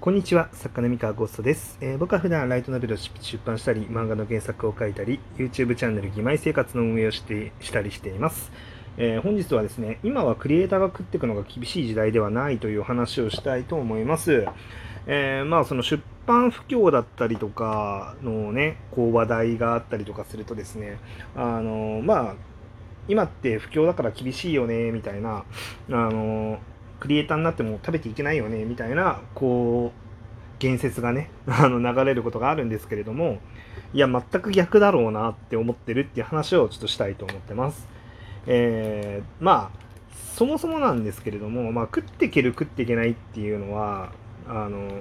こんにちは、作家の三河ゴーストです、えー僕は普段ライトノベルを出版したり、漫画の原作を書いたり、YouTube チャンネル、義妹生活の運営をしてしたりしています。えー本日はですね、今はクリエイターが食っていくのが厳しい時代ではないという話をしたいと思います。えーまあ、その出版不況だったりとかのね、こう話題があったりとかするとですね、あのまあ、今って不況だから厳しいよね、みたいな、あのクリエイターになっても食べていけないよねみたいなこう言説がね あの流れることがあるんですけれどもいや全く逆だろうなって思ってるっていう話をちょっとしたいと思ってます。えーまあそもそもなんですけれども、まあ、食っていける食っていけないっていうのはあの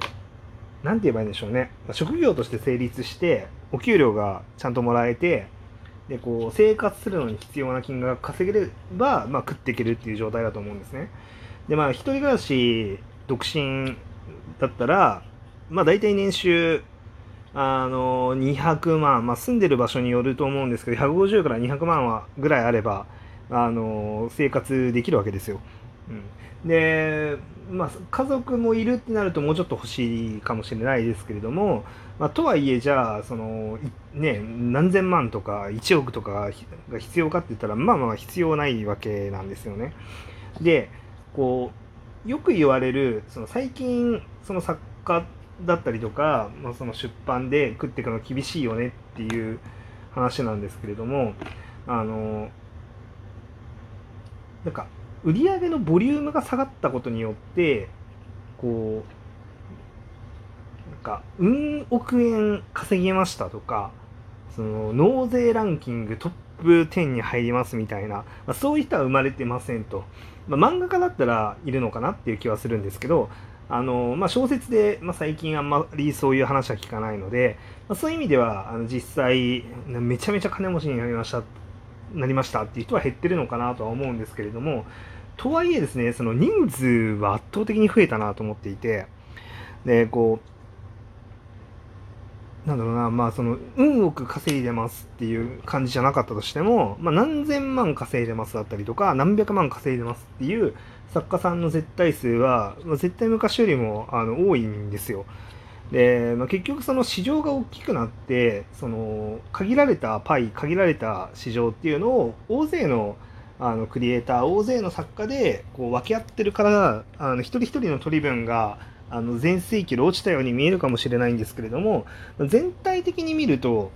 なんて言えばいいんでしょうね職業として成立してお給料がちゃんともらえてでこう生活するのに必要な金額が稼げれば、まあ、食っていけるっていう状態だと思うんですね。でまあ一人暮らし独身だったらまあ大体年収あの200万、まあ、住んでる場所によると思うんですけど150から200万はぐらいあればあの生活できるわけですよ。うん、で、まあ、家族もいるってなるともうちょっと欲しいかもしれないですけれども、まあ、とはいえじゃあその、ね、何千万とか1億とかが必要かって言ったらまあまあ必要ないわけなんですよね。でこうよく言われるその最近その作家だったりとか、まあ、その出版で食っていくの厳しいよねっていう話なんですけれどもあのなんか売り上げのボリュームが下がったことによってこうなんかうん億円稼げましたとかその納税ランキングトップ10に入りますみたいな、まあ、そういう人は生まれてませんと。まあ、漫画家だったらいるのかなっていう気はするんですけど、あのまあ、小説で、まあ、最近あんまりそういう話は聞かないので、まあ、そういう意味ではあの実際めちゃめちゃ金持ちになりましたなりましたっていう人は減ってるのかなとは思うんですけれどもとはいえですねその人数は圧倒的に増えたなと思っていてでこうなんだろうな、まあ、その、運多く稼いでますっていう感じじゃなかったとしても、まあ、何千万稼いでますだったりとか、何百万稼いでますっていう作家さんの絶対数は、まあ、絶対昔よりもあの多いんですよ。で、まあ、結局その市場が大きくなって、その、限られたパイ、限られた市場っていうのを、大勢のあのクリエイター、大勢の作家でこう分け合ってるから、あの一人一人の取り分が、あの全盛期で落ちたように見えるかもしれないんですけれども全体的に見ると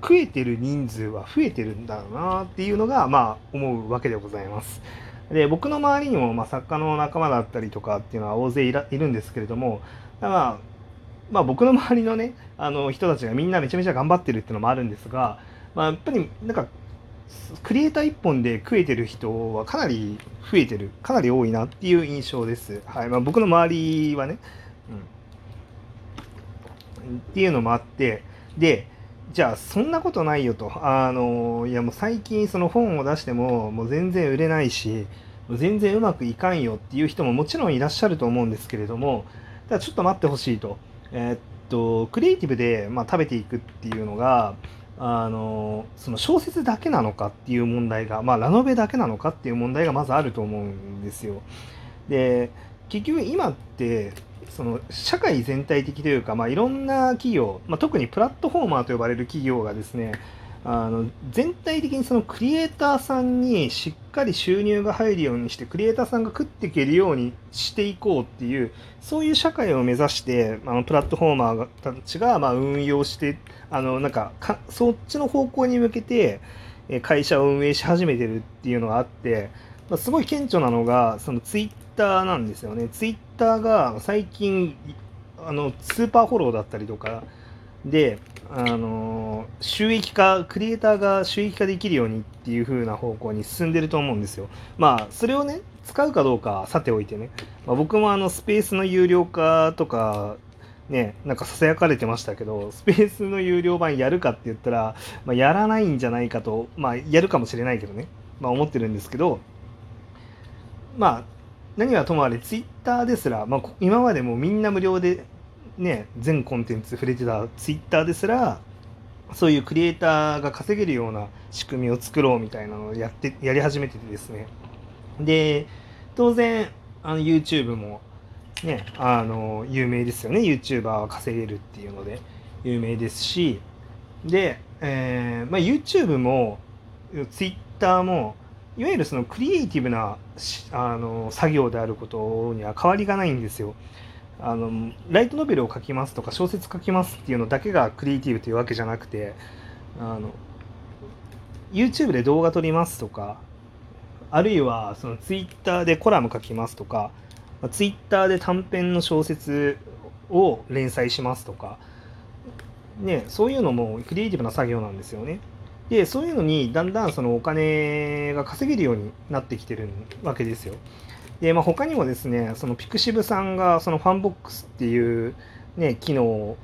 食えてる人数は増えてるんだろうなっていうのがまあ思うわけでございます。で僕の周りにもま作家の仲間だったりとかっていうのは大勢いるんですけれどもまあまあ僕の周りのねあの人たちがみんなめちゃめちゃ頑張ってるっていうのもあるんですが、まあ、やっぱりなんかクリエイター一本で食えてる人はかなり増えてるかなり多いなっていう印象です。はいまあ、僕の周りはね、うん、っていうのもあってでじゃあそんなことないよとあのいやもう最近その本を出してももう全然売れないし全然うまくいかんよっていう人ももちろんいらっしゃると思うんですけれどもただちょっと待ってほしいと。えーっとクリエイティブで、まあ、食べていくっていうのがあのその小説だけなのかっていう問題が、まあ、ラノベだけなのかっていう問題がまずあると思うんですよ。で結局今ってその社会全体的というか、まあ、いろんな企業、まあ、特にプラットフォーマーと呼ばれる企業がですねあの全体的にそのクリエイターさんにしっかり収入が入るようにしてクリエイターさんが食っていけるようにしていこうっていうそういう社会を目指してあのプラットフォーマーたちがまあ運用してあのなんかかそっちの方向に向けて会社を運営し始めてるっていうのがあって、まあ、すごい顕著なのがそのツイッターなんですよね。ツイッターが最近あのスーパーフォローだったりとかであの収益化クリエイターが収益化できるようにっていう風な方向に進んでると思うんですよ。まあそれをね使うかどうかさておいてね、まあ、僕もあのスペースの有料化とかね、なんかささやかれてましたけど、スペースの有料版やるかって言ったら、まあ、やらないんじゃないかと、まあ、やるかもしれないけどね、まあ、思ってるんですけど、まあ、何はともあれ、ツイッターですら、まあ、今までもみんな無料で、ね、全コンテンツ触れてたツイッターですら、そういうクリエイターが稼げるような仕組みを作ろうみたいなのをやってやり始めててですね。で、当然、あの YouTube も、ね、あの有名ですよね YouTuber は稼げるっていうので有名ですしで、えーまあ、YouTube も Twitter もいわゆるそのクリエイティブなあの作業であることには変わりがないんですよ。あのライトノベルを書きますとか小説書きますっていうのだけがクリエイティブというわけじゃなくてあの YouTube で動画撮りますとかあるいはその Twitter でコラム書きますとか Twitter で短編の小説を連載しますとか、ね、そういうのもクリエイティブな作業なんですよね。でそういうのにだんだんそのお金が稼げるようになってきてるわけですよ。で、まあ、他にもですねその pixiv さんがそのファンボックスっていう、ね、機能を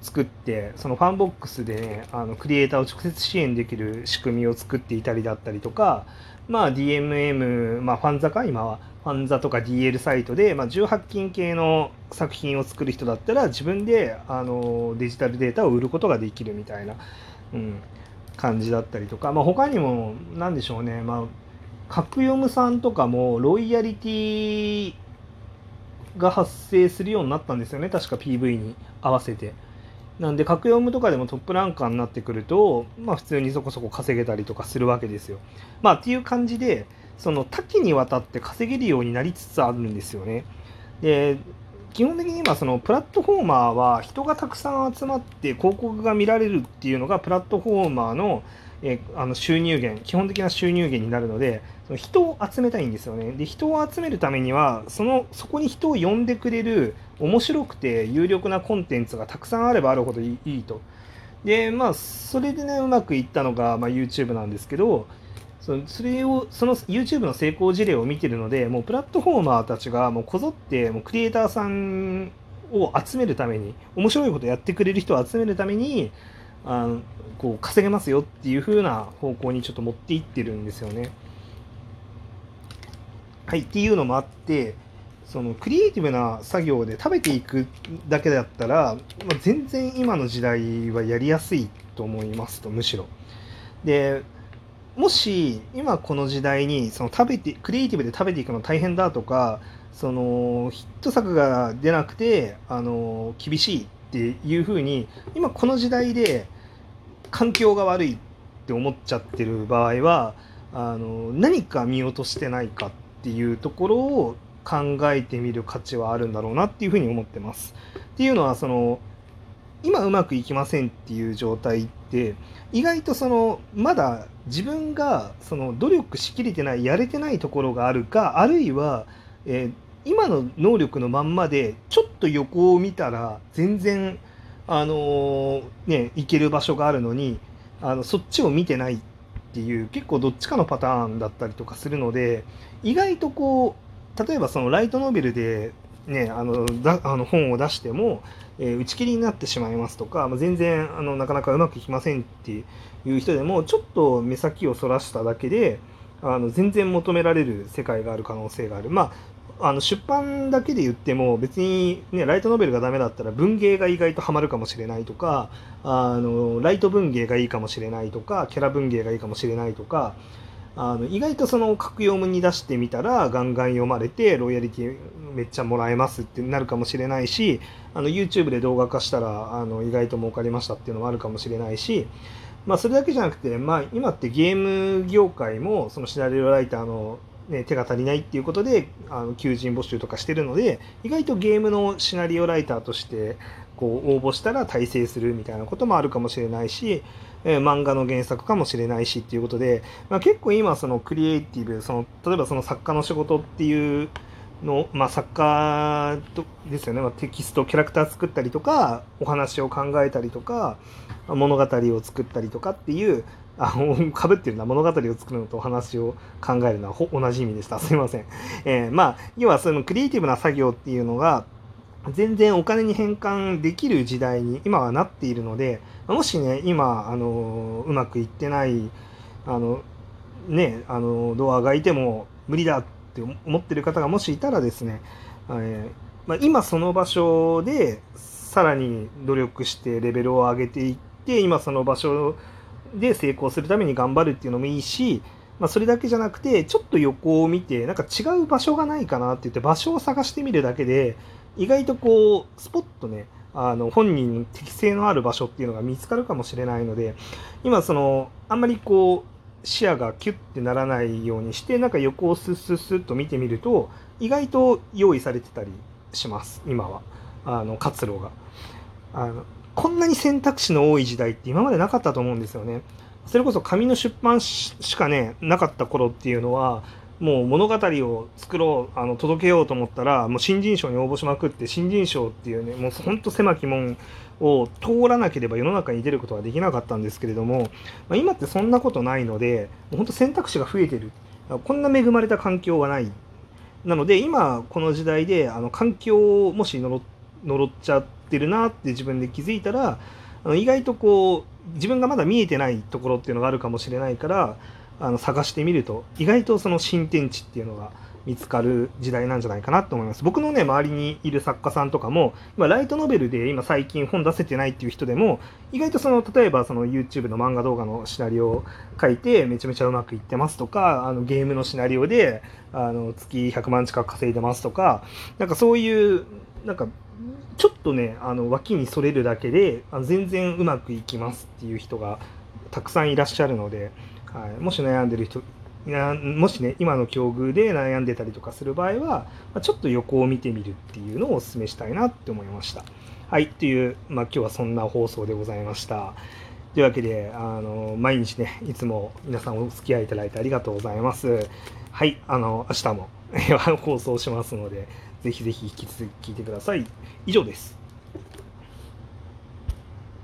作ってそのファンボックスで、ね、あのクリエイターを直接支援できる仕組みを作っていたりだったりとか、まあ、DMM、まあ、 FANZA か今は。 FANZA とか DL サイトで、まあ、18金系の作品を作る人だったら自分であのデジタルデータを売ることができるみたいな、うん、感じだったりとか、まあ、他にも何でしょうね、まあ、カクヨムさんとかもロイヤリティが発生するようになったんですよね確か PV に合わせて。なんで角読むとかでもトップランカーになってくると、まあ、普通にそこそこ稼げたりとかするわけですよ。まあっていう感じでその多岐にわたって稼げるようになりつつあるんですよね。で基本的に今そのプラットフォーマーは人がたくさん集まって広告が見られるっていうのがプラットフォーマーのえあの収入源基本的な収入源になるのでその人を集めたいんですよね。で人を集めるためにはそのそこに人を呼んでくれる面白くて有力なコンテンツがたくさんあればあるほどいいと。でまあそれでねうまくいったのが、まあ、YouTube なんですけどそそれをその YouTube の成功事例を見てるのでもうプラットフォーマーたちがもうこぞってもうクリエイターさんを集めるために面白いことやってくれる人を集めるためにあのこう稼げますよっていう風な方向にちょっと持っていってるんですよね。はい、っていうのもあってそのクリエイティブな作業で食べていくだけだったら、まあ、全然今の時代はやりやすいと思いますとむしろ。でもし今この時代にその食べてクリエイティブで食べていくの大変だとかそのヒット作が出なくてあの厳しいっていうふうに今この時代で環境が悪いって思っちゃってる場合はあの何か見落としてないかっていうところを考えてみる価値はあるんだろうなっていうふうに思ってます。っていうのはその今うまくいきませんっていう状態って意外とそのまだ自分がその努力しきれてないやれてないところがあるかあるいは、えー、今の能力のまんまでちょっと横を見たら全然あの、ね行ける場所があるのにあのそっちを見てないっていう結構どっちかのパターンだったりとかするので意外とこう例えばそのライトノベルでねあのだあの本を出してもえー、打ち切りになってしまいますとか、まあ、全然あのなかなかうまくいきませんっていう人でもちょっと目先をそらしただけであの全然求められる世界がある可能性がある。まあ、あの出版だけで言っても別に、ね、ライトノベルがダメだったら文芸が意外とハマるかもしれないとかあのライト文芸がいいかもしれないとかキャラ文芸がいいかもしれないとかあの意外とその格読むに出してみたらガンガン読まれてロイヤリティめっちゃもらえますってなるかもしれないしあの YouTube で動画化したらあの意外と儲かりましたっていうのもあるかもしれないし、まあ、それだけじゃなくて、まあ、今ってゲーム業界もそのシナリオライターの、ね、手が足りないっていうことであの求人募集とかしてるので意外とゲームのシナリオライターとしてこう応募したら大成するみたいなこともあるかもしれないしえー、漫画の原作かもしれないしっていうことで、まあ、結構今そのクリエイティブその例えばその作家の仕事っていうの、まあ、作家ですよね、まあ、テキストキャラクター作ったりとかお話を考えたりとか物語を作ったりとかっていうあかぶ ってるな物語を作るのとお話を考えるのは同じ意味でした。すいません、えー、まあ要はそのクリエイティブな作業っていうのが全然お金に変換できる時代に今はなっているのでもしね今あのうまくいってないあのねあのドアがいても無理だって思ってる方がもしいたらですね、えー、まあ、今その場所でさらに努力してレベルを上げていって今その場所で成功するために頑張るっていうのもいいしまあ、それだけじゃなくてちょっと横を見てなんか違う場所がないかなって言って場所を探してみるだけで意外とこうスポッとねあの本人に適性のある場所っていうのが見つかるかもしれないので今そのあんまりこう視野がキュッてならないようにしてなんか横をスッスッスッと見てみると意外と用意されてたりします今は。あの活路が。あのこんなに選択肢の多い時代って今までなかったと思うんですよね。それこそ紙の出版しかねなかった頃っていうのはもう物語を作ろうあの届けようと思ったらもう新人賞に応募しまくって新人賞っていうねもうほんと狭き門を通らなければ世の中に出ることはできなかったんですけれども、まあ、今ってそんなことないのでもうほんと選択肢が増えてる。こんな恵まれた環境はない。なので今この時代であの環境をもし呪っちゃっててるなって自分で気づいたらあの意外とこう自分がまだ見えてないところっていうのがあるかもしれないからあの探してみると意外とその新天地っていうのが見つかる時代なんじゃないかなと思います。僕のね、周りにいる作家さんとかも、今、ライトノベルで今最近本出せてないっていう人でも、意外とその、例えばその YouTube の漫画動画のシナリオを書いて、めちゃめちゃうまくいってますとか、あのゲームのシナリオで、あの月100万近く稼いでますとか、なんかそういう、なんか、ちょっとね、あの脇にそれるだけで、全然うまくいきますっていう人がたくさんいらっしゃるので、はい、もし悩んでる人もしね今の境遇で悩んでたりとかする場合は、まちょっと横を見てみるっていうのをお勧めしたいなって思いました。はいという、まあ、今日はそんな放送でございました。というわけであの毎日ねいつも皆さんお付き合いいただいてありがとうございます。はいあの明日も放送しますのでぜひぜひ引き続き聞いてください。以上です。